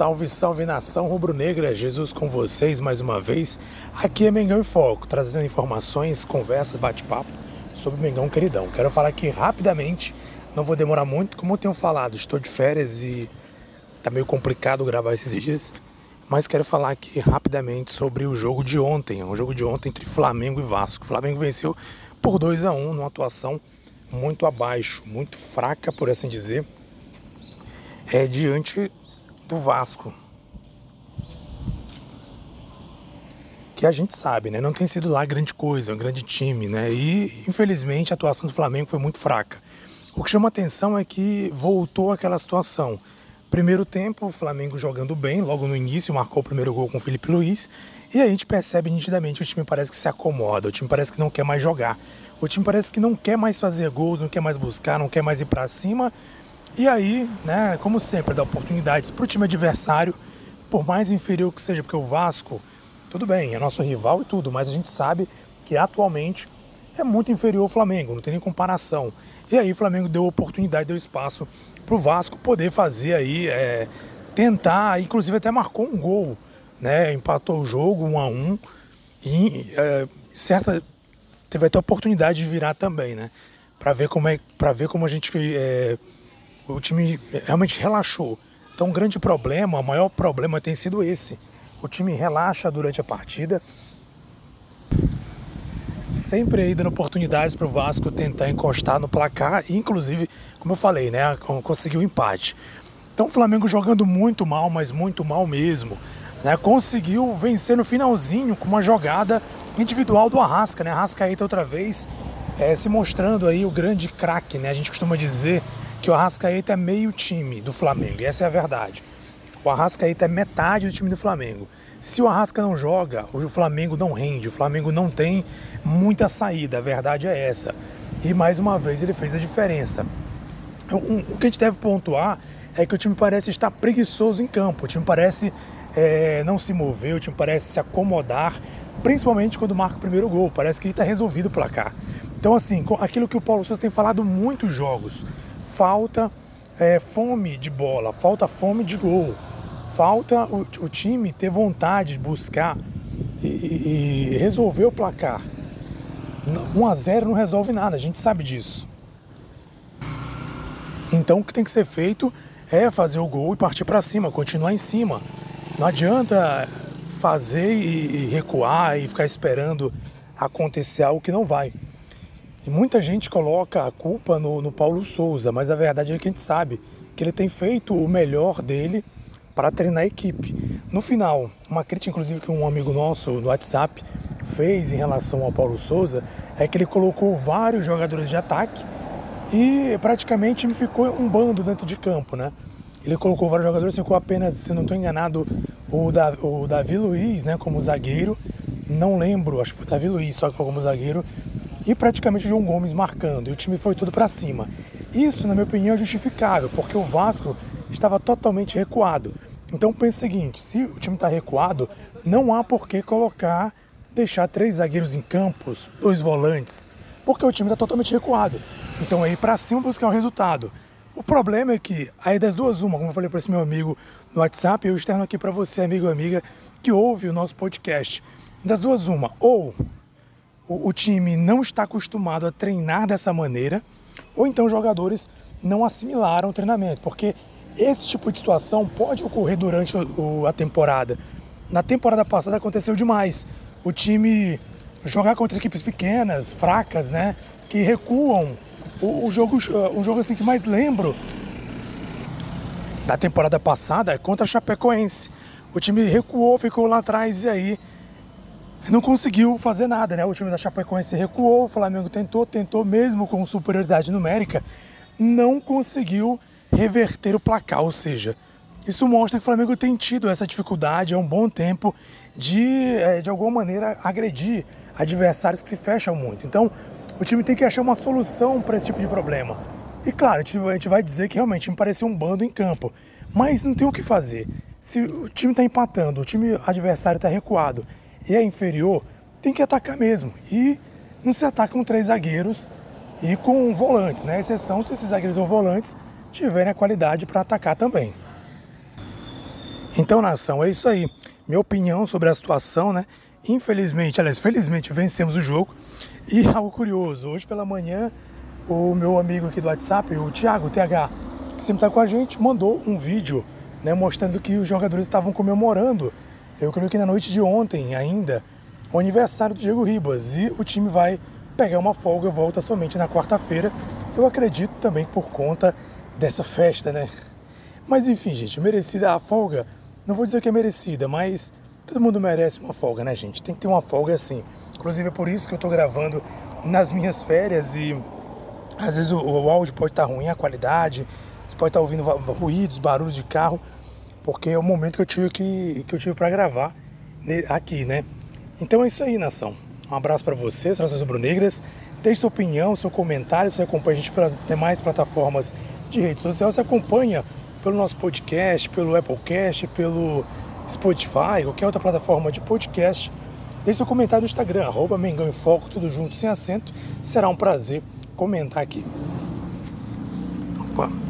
Salve, salve nação rubro-negra, Jesus com vocês mais uma vez. Aqui é Mengão em Foco, trazendo informações, conversas, bate-papo sobre o Mengão queridão. Quero falar aqui rapidamente, não vou demorar muito, como eu tenho falado, estou de férias e tá meio complicado gravar esses dias, mas quero falar aqui rapidamente sobre o jogo de ontem, o jogo de ontem entre Flamengo e Vasco. O Flamengo venceu por 2 a 1 numa atuação muito abaixo, muito fraca, por assim dizer, é diante do Vasco. Que a gente sabe, né? Não tem sido lá grande coisa, um grande time, né? E infelizmente a atuação do Flamengo foi muito fraca. O que chama atenção é que voltou aquela situação. Primeiro tempo, o Flamengo jogando bem, logo no início, marcou o primeiro gol com o Felipe Luiz. E a gente percebe nitidamente o time parece que se acomoda, o time parece que não quer mais jogar. O time parece que não quer mais fazer gols, não quer mais buscar, não quer mais ir para cima e aí, né, como sempre, dá oportunidades para o time adversário, por mais inferior que seja, porque o Vasco, tudo bem, é nosso rival e tudo, mas a gente sabe que atualmente é muito inferior ao Flamengo, não tem nem comparação. E aí o Flamengo deu oportunidade, deu espaço para o Vasco poder fazer aí, é, tentar, inclusive até marcou um gol, né, empatou o jogo um a um e é, certa teve até oportunidade de virar também, né, para ver como é, para ver como a gente é, o time realmente relaxou. Então, o um grande problema, o maior problema tem sido esse. O time relaxa durante a partida, sempre aí dando oportunidades para o Vasco tentar encostar no placar, inclusive, como eu falei, né, conseguiu empate. Então, o Flamengo jogando muito mal, mas muito mal mesmo. Né, conseguiu vencer no finalzinho com uma jogada individual do Arrasca, né? Arrascaeta outra vez é, se mostrando aí o grande craque, né? A gente costuma dizer que o Arrascaeta é meio time do Flamengo, e essa é a verdade. O Arrascaeta é metade do time do Flamengo. Se o Arrasca não joga, o Flamengo não rende, o Flamengo não tem muita saída, a verdade é essa. E mais uma vez ele fez a diferença. O que a gente deve pontuar é que o time parece estar preguiçoso em campo, o time parece é, não se mover, o time parece se acomodar, principalmente quando marca o primeiro gol, parece que está resolvido o placar. Então, assim, aquilo que o Paulo Souza tem falado muitos jogos, falta é, fome de bola, falta fome de gol, falta o, o time ter vontade de buscar e, e, resolver o placar. 1 a 0 não resolve nada, a gente sabe disso. Então o que tem que ser feito é fazer o gol e partir para cima, continuar em cima. Não adianta fazer e recuar e ficar esperando acontecer algo que não vai. E muita gente coloca a culpa no, no Paulo Souza, mas a verdade é que a gente sabe que ele tem feito o melhor dele para treinar a equipe. No final, uma crítica inclusive que um amigo nosso no WhatsApp fez em relação ao Paulo Souza é que ele colocou vários jogadores de ataque e praticamente me ficou um bando dentro de campo, né? Ele colocou vários jogadores, ficou apenas, se não estou enganado, o, o Davi Luiz, né, como zagueiro. Não lembro, acho que foi o Davi Luiz, só que foi como zagueiro e praticamente o João Gomes marcando, e o time foi tudo para cima. Isso, na minha opinião, é justificável, porque o Vasco estava totalmente recuado. Então pense o seguinte, se o time está recuado, não há por que colocar, deixar três zagueiros em campos, dois volantes, porque o time está totalmente recuado. Então é ir para cima buscar o resultado. O problema é que, aí das duas uma, como eu falei para esse meu amigo no WhatsApp, eu externo aqui para você, amigo e amiga, que ouve o nosso podcast. Das duas uma, ou o, o time não está acostumado a treinar dessa maneira, ou então os jogadores não assimilaram o treinamento, porque esse tipo de situação pode ocorrer durante o, a temporada. Na temporada passada aconteceu demais. O time jogar contra equipes pequenas, fracas, né, que recuam. O, o jogo, o jogo assim que mais lembro da temporada passada é contra a Chapecoense. O time recuou, ficou lá atrás e aí não conseguiu fazer nada, né? O time da Chapecoense recuou, o Flamengo tentou, tentou mesmo com superioridade numérica, não conseguiu reverter o placar, ou seja, isso mostra que o Flamengo tem tido essa dificuldade há um bom tempo de, eh, de alguma maneira, agredir adversários que se fecham muito. Então, o time tem que achar uma solução para esse tipo de problema. E claro, a gente vai dizer que realmente me pareceu um bando em campo, mas não tem o que fazer. Se o time está empatando, o time adversário está recuado e é inferior, tem que atacar mesmo. E não se ataca com três zagueiros e com volantes, né? Exceção se esses zagueiros ou volantes tiverem a qualidade para atacar também. Então, nação, é isso aí. Minha opinião sobre a situação, né? Infelizmente, aliás, felizmente vencemos o jogo. E algo curioso, hoje pela manhã, o meu amigo aqui do WhatsApp, o Thiago, TH, que sempre está com a gente, mandou um vídeo né, mostrando que os jogadores estavam comemorando, eu creio que na noite de ontem ainda, o aniversário do Diego Ribas. E o time vai pegar uma folga volta somente na quarta-feira. Eu acredito também por conta dessa festa, né? Mas enfim, gente, merecida a folga. Não vou dizer que é merecida, mas todo mundo merece uma folga, né, gente? Tem que ter uma folga assim. Inclusive é por isso que eu tô gravando nas minhas férias e às vezes o, o áudio pode estar tá ruim, a qualidade, você pode estar tá ouvindo ruídos, barulhos de carro, porque é o momento que eu tive que, que eu tive para gravar aqui, né? Então é isso aí, nação. Um abraço para vocês, nações rubro-negras. Deixe sua opinião, seu comentário, você acompanha a gente pelas demais plataformas de rede social, você acompanha pelo nosso podcast, pelo Applecast, pelo Spotify, qualquer outra plataforma de podcast. Deixe seu comentário no Instagram, arroba Mengão em Foco, tudo junto, sem acento. Será um prazer comentar aqui. Opa.